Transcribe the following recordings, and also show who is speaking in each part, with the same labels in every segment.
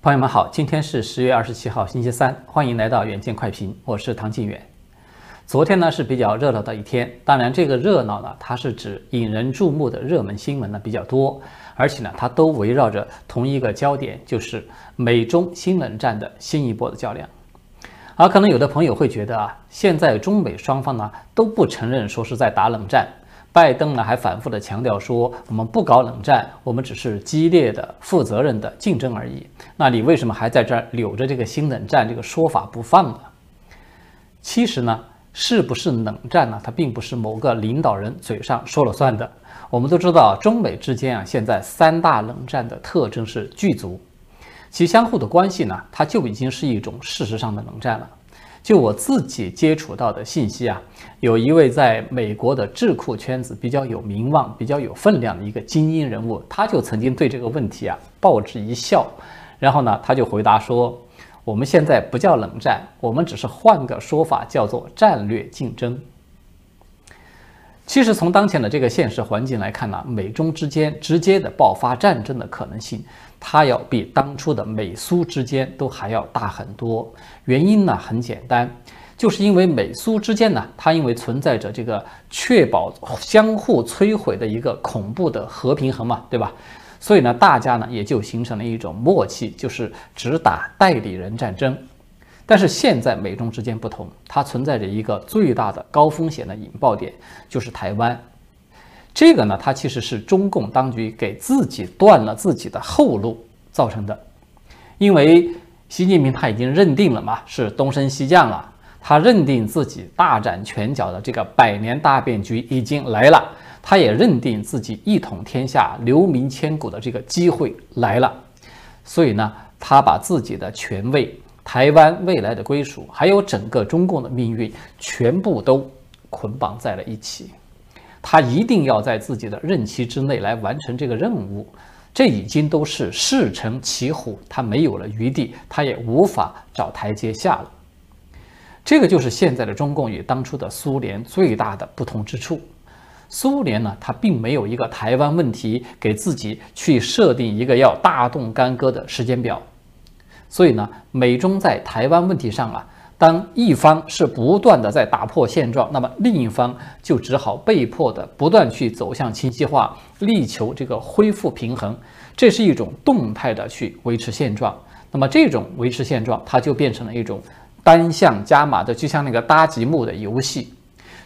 Speaker 1: 朋友们好，今天是十月二十七号，星期三，欢迎来到远见快评，我是唐晋远。昨天呢是比较热闹的一天，当然这个热闹呢，它是指引人注目的热门新闻呢比较多，而且呢它都围绕着同一个焦点，就是美中新冷战的新一波的较量。而可能有的朋友会觉得啊，现在中美双方呢都不承认说是在打冷战。拜登呢还反复的强调说，我们不搞冷战，我们只是激烈的、负责任的竞争而已。那你为什么还在这儿留着这个新冷战这个说法不放呢？其实呢，是不是冷战呢？它并不是某个领导人嘴上说了算的。我们都知道，中美之间啊，现在三大冷战的特征是具足，其相互的关系呢，它就已经是一种事实上的冷战了。就我自己接触到的信息啊，有一位在美国的智库圈子比较有名望、比较有分量的一个精英人物，他就曾经对这个问题啊报之一笑，然后呢，他就回答说：“我们现在不叫冷战，我们只是换个说法，叫做战略竞争。”其实从当前的这个现实环境来看呢，美中之间直接的爆发战争的可能性，它要比当初的美苏之间都还要大很多。原因呢很简单，就是因为美苏之间呢，它因为存在着这个确保相互摧毁的一个恐怖的核平衡嘛，对吧？所以呢，大家呢也就形成了一种默契，就是只打代理人战争。但是现在美中之间不同，它存在着一个最大的高风险的引爆点，就是台湾。这个呢，它其实是中共当局给自己断了自己的后路造成的。因为习近平他已经认定了嘛，是东升西降了，他认定自己大展拳脚的这个百年大变局已经来了，他也认定自己一统天下、留名千古的这个机会来了。所以呢，他把自己的权位。台湾未来的归属，还有整个中共的命运，全部都捆绑在了一起。他一定要在自己的任期之内来完成这个任务，这已经都是势成骑虎，他没有了余地，他也无法找台阶下了。这个就是现在的中共与当初的苏联最大的不同之处。苏联呢，它并没有一个台湾问题给自己去设定一个要大动干戈的时间表。所以呢，美中在台湾问题上啊，当一方是不断的在打破现状，那么另一方就只好被迫的不断去走向清晰化，力求这个恢复平衡。这是一种动态的去维持现状。那么这种维持现状，它就变成了一种单向加码的，就像那个搭积木的游戏，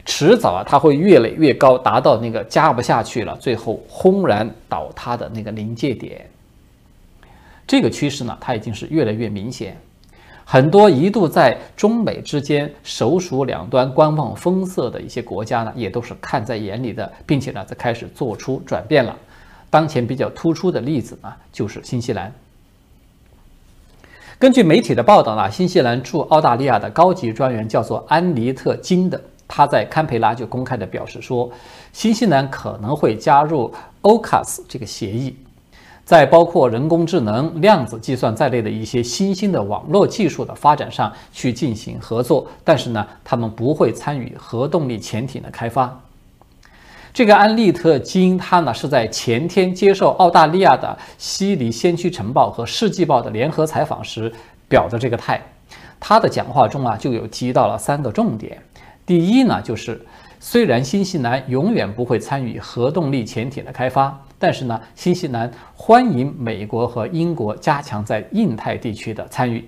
Speaker 1: 迟早啊，它会越垒越高，达到那个加不下去了，最后轰然倒塌的那个临界点。这个趋势呢，它已经是越来越明显。很多一度在中美之间首鼠两端、观望风色的一些国家呢，也都是看在眼里的，并且呢，在开始做出转变了。当前比较突出的例子呢，就是新西兰。根据媒体的报道呢，新西兰驻澳大利亚的高级专员叫做安妮特金的，他在堪培拉就公开的表示说，新西兰可能会加入 OCAS 这个协议。在包括人工智能、量子计算在内的一些新兴的网络技术的发展上去进行合作，但是呢，他们不会参与核动力潜艇的开发。这个安利特金他呢是在前天接受澳大利亚的《悉尼先驱晨报》和《世纪报》的联合采访时表的这个态。他的讲话中啊就有提到了三个重点。第一呢，就是虽然新西兰永远不会参与核动力潜艇的开发。但是呢，新西兰欢迎美国和英国加强在印太地区的参与。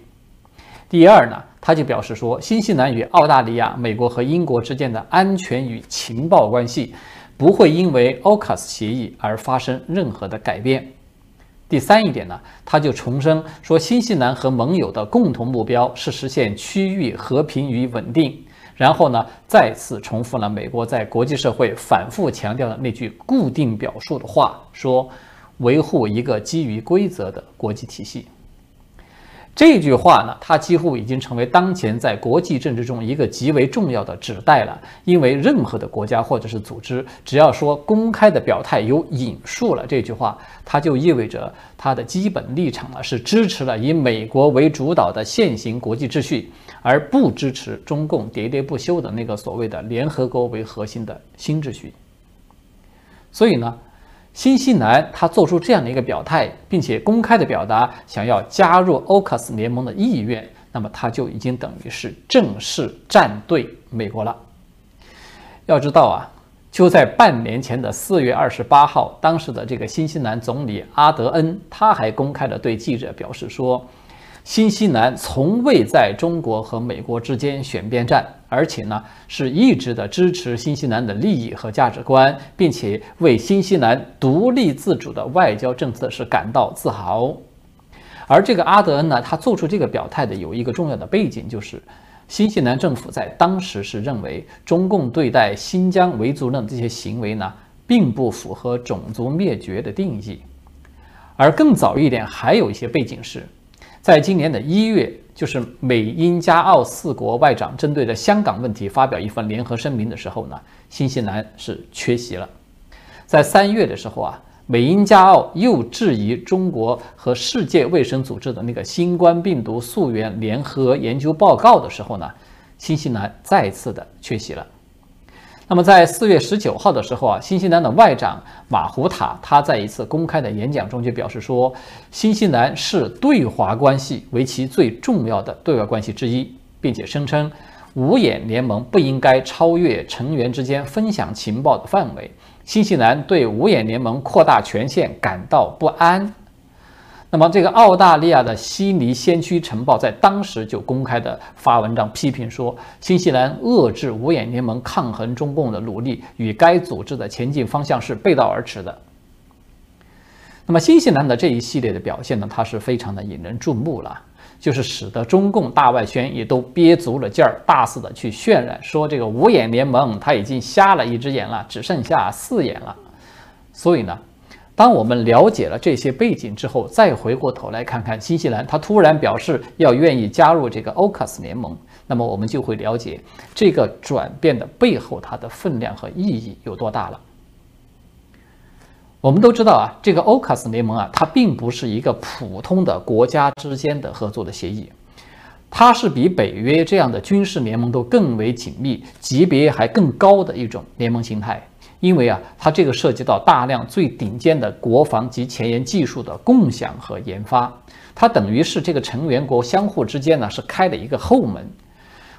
Speaker 1: 第二呢，他就表示说，新西兰与澳大利亚、美国和英国之间的安全与情报关系不会因为 AUKUS 协议而发生任何的改变。第三一点呢，他就重申说，新西兰和盟友的共同目标是实现区域和平与稳定。然后呢，再次重复了美国在国际社会反复强调的那句固定表述的话，说维护一个基于规则的国际体系。这句话呢，它几乎已经成为当前在国际政治中一个极为重要的指代了。因为任何的国家或者是组织，只要说公开的表态有引述了这句话，它就意味着它的基本立场呢是支持了以美国为主导的现行国际秩序，而不支持中共喋喋不休的那个所谓的联合国为核心的新秩序。所以呢。新西兰他做出这样的一个表态，并且公开的表达想要加入 AUKUS 联盟的意愿，那么他就已经等于是正式站队美国了。要知道啊，就在半年前的四月二十八号，当时的这个新西兰总理阿德恩他还公开的对记者表示说。新西兰从未在中国和美国之间选边站，而且呢是一直的支持新西兰的利益和价值观，并且为新西兰独立自主的外交政策是感到自豪。而这个阿德恩呢，他做出这个表态的有一个重要的背景，就是新西兰政府在当时是认为中共对待新疆维族人的这些行为呢，并不符合种族灭绝的定义。而更早一点，还有一些背景是。在今年的一月，就是美英加澳四国外长针对的香港问题发表一份联合声明的时候呢，新西兰是缺席了。在三月的时候啊，美英加澳又质疑中国和世界卫生组织的那个新冠病毒溯源联合研究报告的时候呢，新西兰再次的缺席了。那么在四月十九号的时候啊，新西兰的外长马胡塔他在一次公开的演讲中就表示说，新西兰是对华关系为其最重要的对外关系之一，并且声称五眼联盟不应该超越成员之间分享情报的范围。新西兰对五眼联盟扩大权限感到不安。那么，这个澳大利亚的悉尼先驱晨报在当时就公开的发文章批评说，新西兰遏制五眼联盟抗衡中共的努力与该组织的前进方向是背道而驰的。那么，新西兰的这一系列的表现呢，它是非常的引人注目了，就是使得中共大外宣也都憋足了劲儿，大肆的去渲染说这个五眼联盟它已经瞎了一只眼了，只剩下四眼了。所以呢。当我们了解了这些背景之后，再回过头来看看新西兰，他突然表示要愿意加入这个 AUKUS 联盟，那么我们就会了解这个转变的背后它的分量和意义有多大了。我们都知道啊，这个 AUKUS 联盟啊，它并不是一个普通的国家之间的合作的协议，它是比北约这样的军事联盟都更为紧密、级别还更高的一种联盟形态。因为啊，它这个涉及到大量最顶尖的国防及前沿技术的共享和研发，它等于是这个成员国相互之间呢是开了一个后门，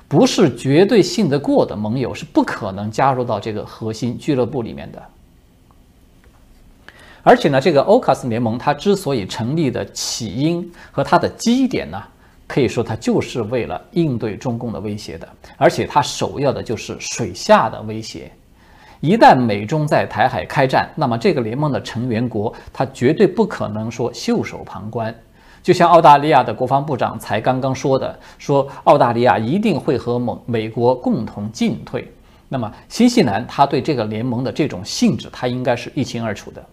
Speaker 1: 不是绝对信得过的盟友是不可能加入到这个核心俱乐部里面的。而且呢，这个欧卡斯联盟它之所以成立的起因和它的基点呢，可以说它就是为了应对中共的威胁的，而且它首要的就是水下的威胁。一旦美中在台海开战，那么这个联盟的成员国，他绝对不可能说袖手旁观。就像澳大利亚的国防部长才刚刚说的，说澳大利亚一定会和美美国共同进退。那么新西兰他对这个联盟的这种性质，他应该是一清二楚的。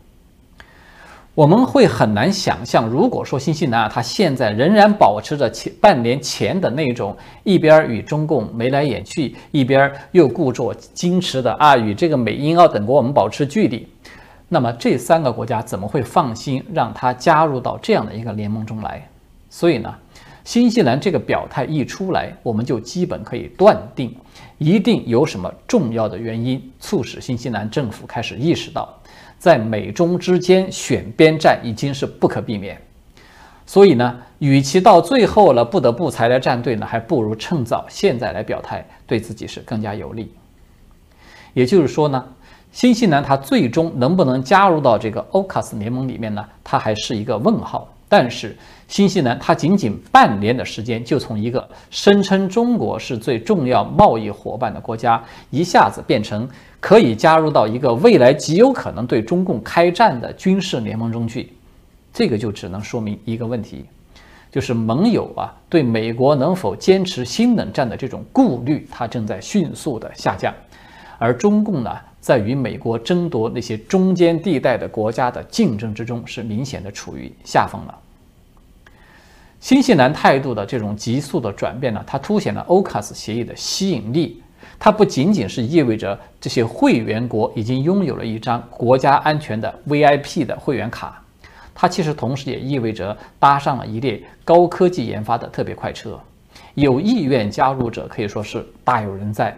Speaker 1: 我们会很难想象，如果说新西兰啊，它现在仍然保持着前半年前的那种一边与中共眉来眼去，一边又故作矜持的啊，与这个美英澳等国我们保持距离，那么这三个国家怎么会放心让它加入到这样的一个联盟中来？所以呢，新西兰这个表态一出来，我们就基本可以断定，一定有什么重要的原因促使新西兰政府开始意识到。在美中之间选边站已经是不可避免，所以呢，与其到最后了不得不才来站队呢，还不如趁早现在来表态，对自己是更加有利。也就是说呢，新西兰它最终能不能加入到这个 Ocas 联盟里面呢？它还是一个问号。但是新西兰它仅仅半年的时间，就从一个声称中国是最重要贸易伙伴的国家，一下子变成。可以加入到一个未来极有可能对中共开战的军事联盟中去，这个就只能说明一个问题，就是盟友啊对美国能否坚持新冷战的这种顾虑，它正在迅速的下降，而中共呢在与美国争夺那些中间地带的国家的竞争之中，是明显的处于下风了。新西兰态度的这种急速的转变呢，它凸显了 Ocas 协议的吸引力。它不仅仅是意味着这些会员国已经拥有了一张国家安全的 VIP 的会员卡，它其实同时也意味着搭上了一列高科技研发的特别快车，有意愿加入者可以说是大有人在。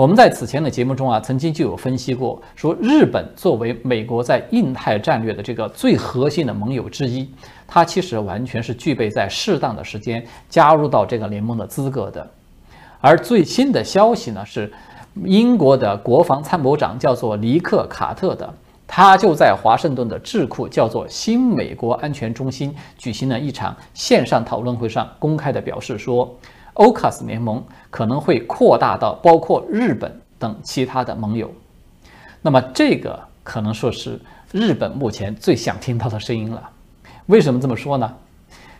Speaker 1: 我们在此前的节目中啊，曾经就有分析过，说日本作为美国在印太战略的这个最核心的盟友之一，它其实完全是具备在适当的时间加入到这个联盟的资格的。而最新的消息呢，是英国的国防参谋长叫做尼克·卡特的，他就在华盛顿的智库叫做新美国安全中心举行了一场线上讨论会上，公开的表示说。Ocas 联盟可能会扩大到包括日本等其他的盟友，那么这个可能说是日本目前最想听到的声音了。为什么这么说呢？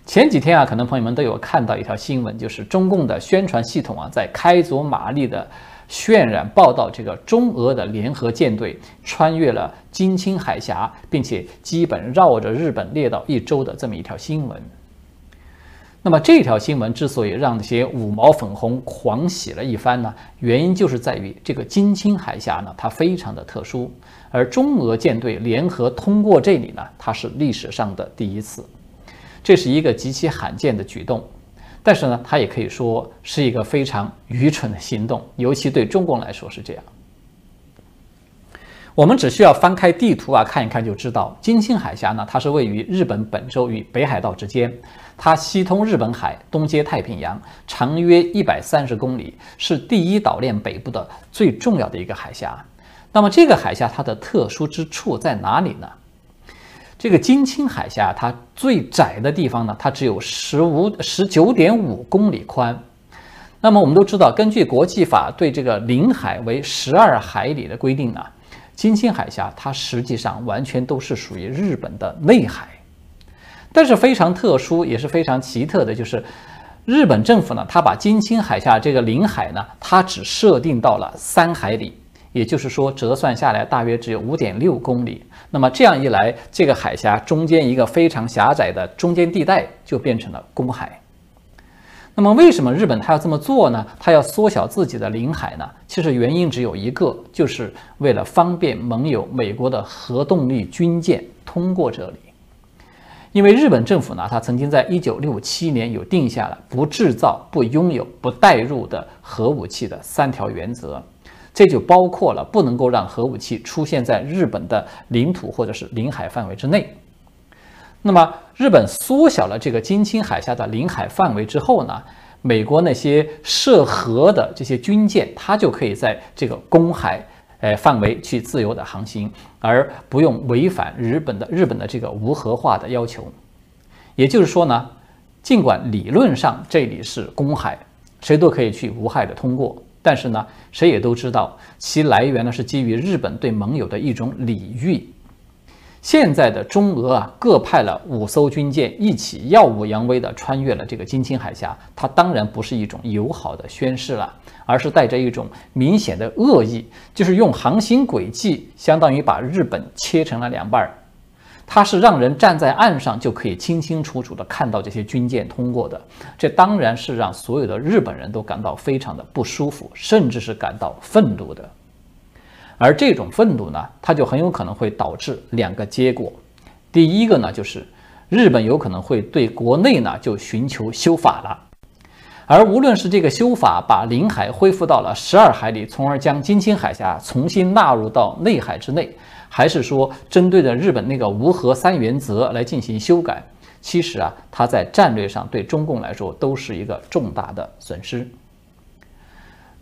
Speaker 1: 前几天啊，可能朋友们都有看到一条新闻，就是中共的宣传系统啊，在开足马力的渲染报道这个中俄的联合舰队穿越了金青海峡，并且基本绕着日本列岛一周的这么一条新闻。那么这条新闻之所以让那些五毛粉红狂喜了一番呢，原因就是在于这个金青海峡呢，它非常的特殊，而中俄舰队联合通过这里呢，它是历史上的第一次，这是一个极其罕见的举动，但是呢，它也可以说是一个非常愚蠢的行动，尤其对中共来说是这样。我们只需要翻开地图啊，看一看就知道，金青海峡呢，它是位于日本本州与北海道之间。它西通日本海，东接太平洋，长约一百三十公里，是第一岛链北部的最重要的一个海峡。那么这个海峡它的特殊之处在哪里呢？这个金青海峡它最窄的地方呢，它只有十五十九点五公里宽。那么我们都知道，根据国际法对这个领海为十二海里的规定呢，金青海峡它实际上完全都是属于日本的内海。但是非常特殊，也是非常奇特的，就是日本政府呢，它把金青海峡这个领海呢，它只设定到了三海里，也就是说折算下来大约只有五点六公里。那么这样一来，这个海峡中间一个非常狭窄的中间地带就变成了公海。那么为什么日本它要这么做呢？它要缩小自己的领海呢？其实原因只有一个，就是为了方便盟友美国的核动力军舰通过这里。因为日本政府呢，它曾经在一九六七年有定下了不制造、不拥有、不带入的核武器的三条原则，这就包括了不能够让核武器出现在日本的领土或者是领海范围之内。那么，日本缩小了这个金青海峡的领海范围之后呢，美国那些涉核的这些军舰，它就可以在这个公海。哎，范围去自由的航行，而不用违反日本的日本的这个无核化的要求。也就是说呢，尽管理论上这里是公海，谁都可以去无害的通过，但是呢，谁也都知道其来源呢是基于日本对盟友的一种礼遇。现在的中俄啊，各派了五艘军舰一起耀武扬威地穿越了这个金青海峡，它当然不是一种友好的宣示了，而是带着一种明显的恶意，就是用航行轨迹相当于把日本切成了两半儿，它是让人站在岸上就可以清清楚楚地看到这些军舰通过的，这当然是让所有的日本人都感到非常的不舒服，甚至是感到愤怒的。而这种愤怒呢，它就很有可能会导致两个结果。第一个呢，就是日本有可能会对国内呢就寻求修法了。而无论是这个修法把领海恢复到了十二海里，从而将金青海峡重新纳入到内海之内，还是说针对着日本那个无核三原则来进行修改，其实啊，它在战略上对中共来说都是一个重大的损失。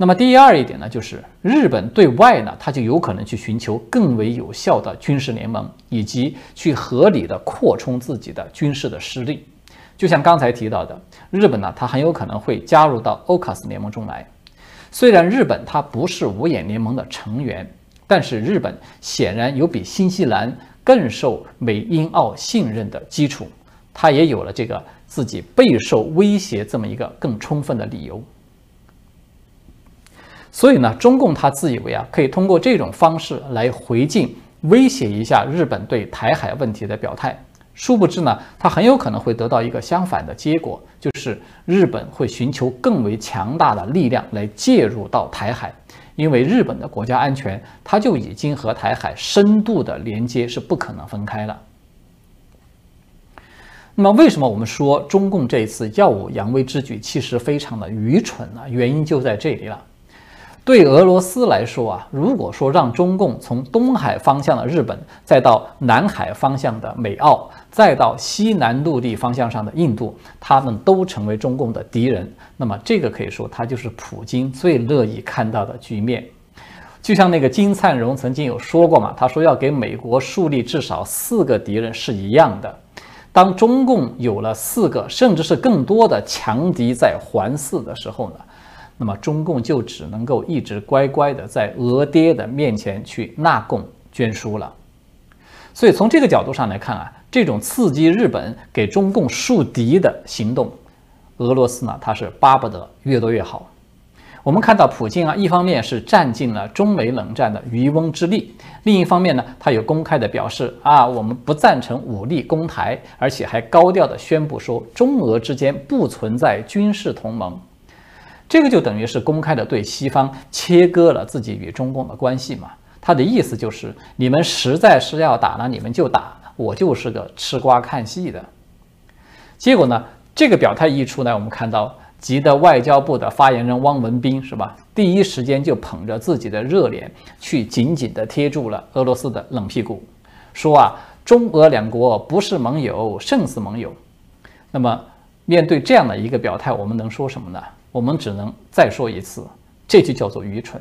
Speaker 1: 那么第二一点呢，就是日本对外呢，它就有可能去寻求更为有效的军事联盟，以及去合理的扩充自己的军事的实力。就像刚才提到的，日本呢，它很有可能会加入到欧卡斯联盟中来。虽然日本它不是五眼联盟的成员，但是日本显然有比新西兰更受美英澳信任的基础，它也有了这个自己备受威胁这么一个更充分的理由。所以呢，中共他自以为啊，可以通过这种方式来回敬、威胁一下日本对台海问题的表态。殊不知呢，他很有可能会得到一个相反的结果，就是日本会寻求更为强大的力量来介入到台海，因为日本的国家安全，它就已经和台海深度的连接是不可能分开了。那么，为什么我们说中共这一次耀武扬威之举其实非常的愚蠢呢？原因就在这里了。对俄罗斯来说啊，如果说让中共从东海方向的日本，再到南海方向的美澳，再到西南陆地方向上的印度，他们都成为中共的敌人，那么这个可以说，它就是普京最乐意看到的局面。就像那个金灿荣曾经有说过嘛，他说要给美国树立至少四个敌人是一样的。当中共有了四个甚至是更多的强敌在环伺的时候呢？那么中共就只能够一直乖乖的在俄爹的面前去纳贡捐书了。所以从这个角度上来看啊，这种刺激日本给中共树敌的行动，俄罗斯呢他是巴不得越多越好。我们看到普京啊，一方面是占尽了中美冷战的渔翁之利，另一方面呢，他有公开的表示啊，我们不赞成武力攻台，而且还高调的宣布说，中俄之间不存在军事同盟。这个就等于是公开的对西方切割了自己与中共的关系嘛？他的意思就是，你们实在是要打呢，你们就打，我就是个吃瓜看戏的。结果呢，这个表态一出来，我们看到急的外交部的发言人汪文斌是吧？第一时间就捧着自己的热脸去紧紧的贴住了俄罗斯的冷屁股，说啊，中俄两国不是盟友，胜似盟友。那么面对这样的一个表态，我们能说什么呢？我们只能再说一次，这就叫做愚蠢。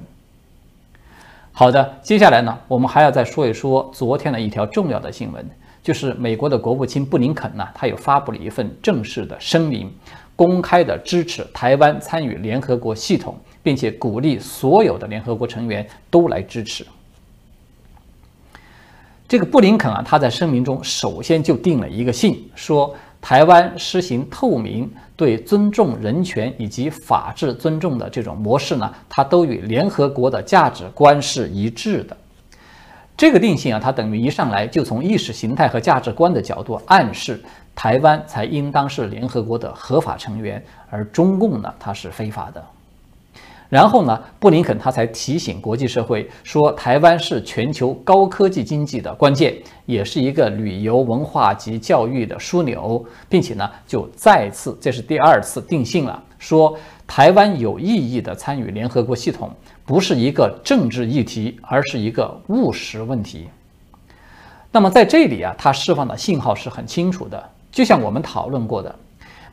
Speaker 1: 好的，接下来呢，我们还要再说一说昨天的一条重要的新闻，就是美国的国务卿布林肯呢，他又发布了一份正式的声明，公开的支持台湾参与联合国系统，并且鼓励所有的联合国成员都来支持。这个布林肯啊，他在声明中首先就定了一个性，说。台湾实行透明、对尊重人权以及法治尊重的这种模式呢，它都与联合国的价值观是一致的。这个定性啊，它等于一上来就从意识形态和价值观的角度暗示台湾才应当是联合国的合法成员，而中共呢，它是非法的。然后呢，布林肯他才提醒国际社会说，台湾是全球高科技经济的关键，也是一个旅游文化及教育的枢纽，并且呢，就再次，这是第二次定性了，说台湾有意义的参与联合国系统，不是一个政治议题，而是一个务实问题。那么在这里啊，它释放的信号是很清楚的，就像我们讨论过的，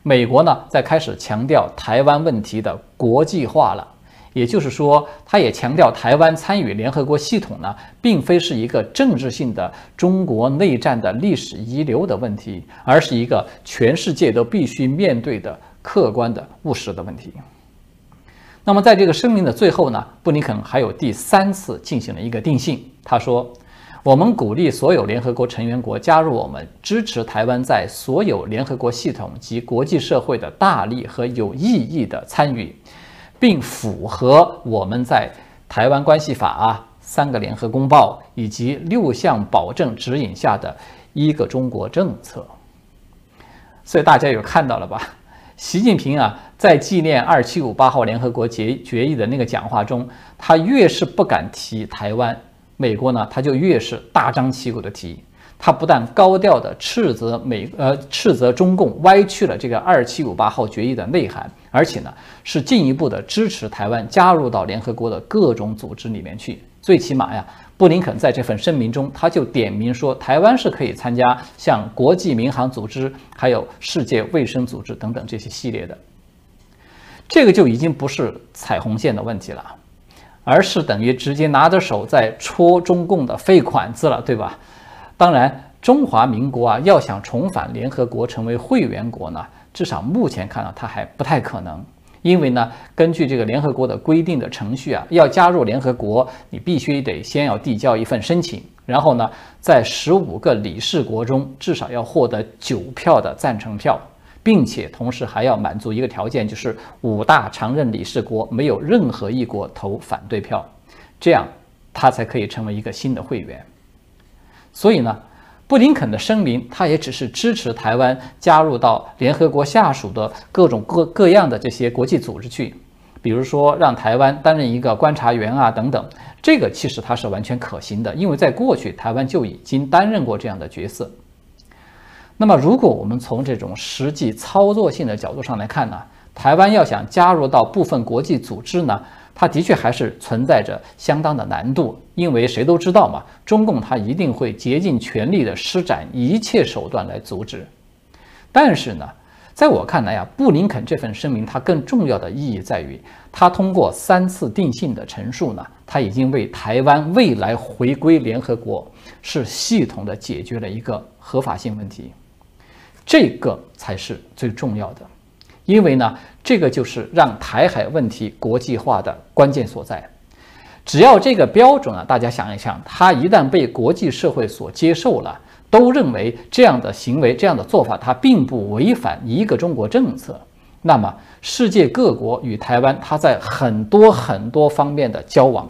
Speaker 1: 美国呢在开始强调台湾问题的国际化了。也就是说，他也强调，台湾参与联合国系统呢，并非是一个政治性的中国内战的历史遗留的问题，而是一个全世界都必须面对的客观的务实的问题。那么，在这个声明的最后呢，布林肯还有第三次进行了一个定性，他说：“我们鼓励所有联合国成员国加入我们，支持台湾在所有联合国系统及国际社会的大力和有意义的参与。”并符合我们在《台湾关系法》啊、三个联合公报以及六项保证指引下的一个中国政策。所以大家有看到了吧？习近平啊，在纪念二七五八号联合国决决议的那个讲话中，他越是不敢提台湾，美国呢，他就越是大张旗鼓的提。他不但高调地斥责美呃斥责中共歪曲了这个二七五八号决议的内涵，而且呢是进一步的支持台湾加入到联合国的各种组织里面去。最起码呀，布林肯在这份声明中他就点名说，台湾是可以参加像国际民航组织、还有世界卫生组织等等这些系列的。这个就已经不是彩虹线的问题了，而是等于直接拿着手在戳中共的肺管子了，对吧？当然，中华民国啊，要想重返联合国成为会员国呢，至少目前看来，它还不太可能。因为呢，根据这个联合国的规定的程序啊，要加入联合国，你必须得先要递交一份申请，然后呢，在十五个理事国中至少要获得九票的赞成票，并且同时还要满足一个条件，就是五大常任理事国没有任何一国投反对票，这样它才可以成为一个新的会员。所以呢，布林肯的声明，他也只是支持台湾加入到联合国下属的各种各各样的这些国际组织去，比如说让台湾担任一个观察员啊等等，这个其实它是完全可行的，因为在过去台湾就已经担任过这样的角色。那么，如果我们从这种实际操作性的角度上来看呢，台湾要想加入到部分国际组织呢，它的确还是存在着相当的难度，因为谁都知道嘛，中共它一定会竭尽全力的施展一切手段来阻止。但是呢，在我看来啊，布林肯这份声明它更重要的意义在于，他通过三次定性的陈述呢，他已经为台湾未来回归联合国是系统的解决了一个合法性问题，这个才是最重要的。因为呢，这个就是让台海问题国际化的关键所在。只要这个标准啊，大家想一想，它一旦被国际社会所接受了，都认为这样的行为、这样的做法，它并不违反一个中国政策，那么世界各国与台湾，它在很多很多方面的交往，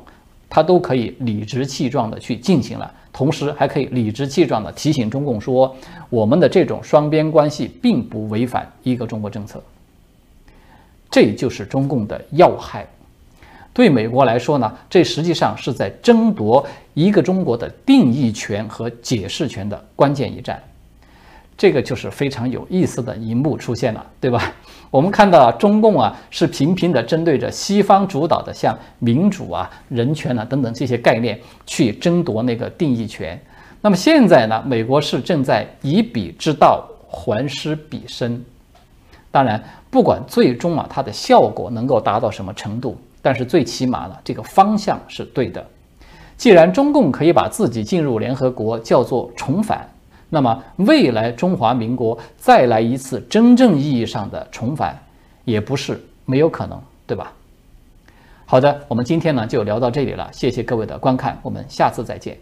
Speaker 1: 它都可以理直气壮地去进行了，同时还可以理直气壮地提醒中共说，我们的这种双边关系并不违反一个中国政策。这就是中共的要害。对美国来说呢，这实际上是在争夺一个中国的定义权和解释权的关键一战。这个就是非常有意思的一幕出现了，对吧？我们看到中共啊，是频频的针对着西方主导的像民主啊、人权啊等等这些概念去争夺那个定义权。那么现在呢，美国是正在以彼之道还施彼身。当然，不管最终啊它的效果能够达到什么程度，但是最起码呢，这个方向是对的。既然中共可以把自己进入联合国叫做重返，那么未来中华民国再来一次真正意义上的重返，也不是没有可能，对吧？好的，我们今天呢就聊到这里了，谢谢各位的观看，我们下次再见。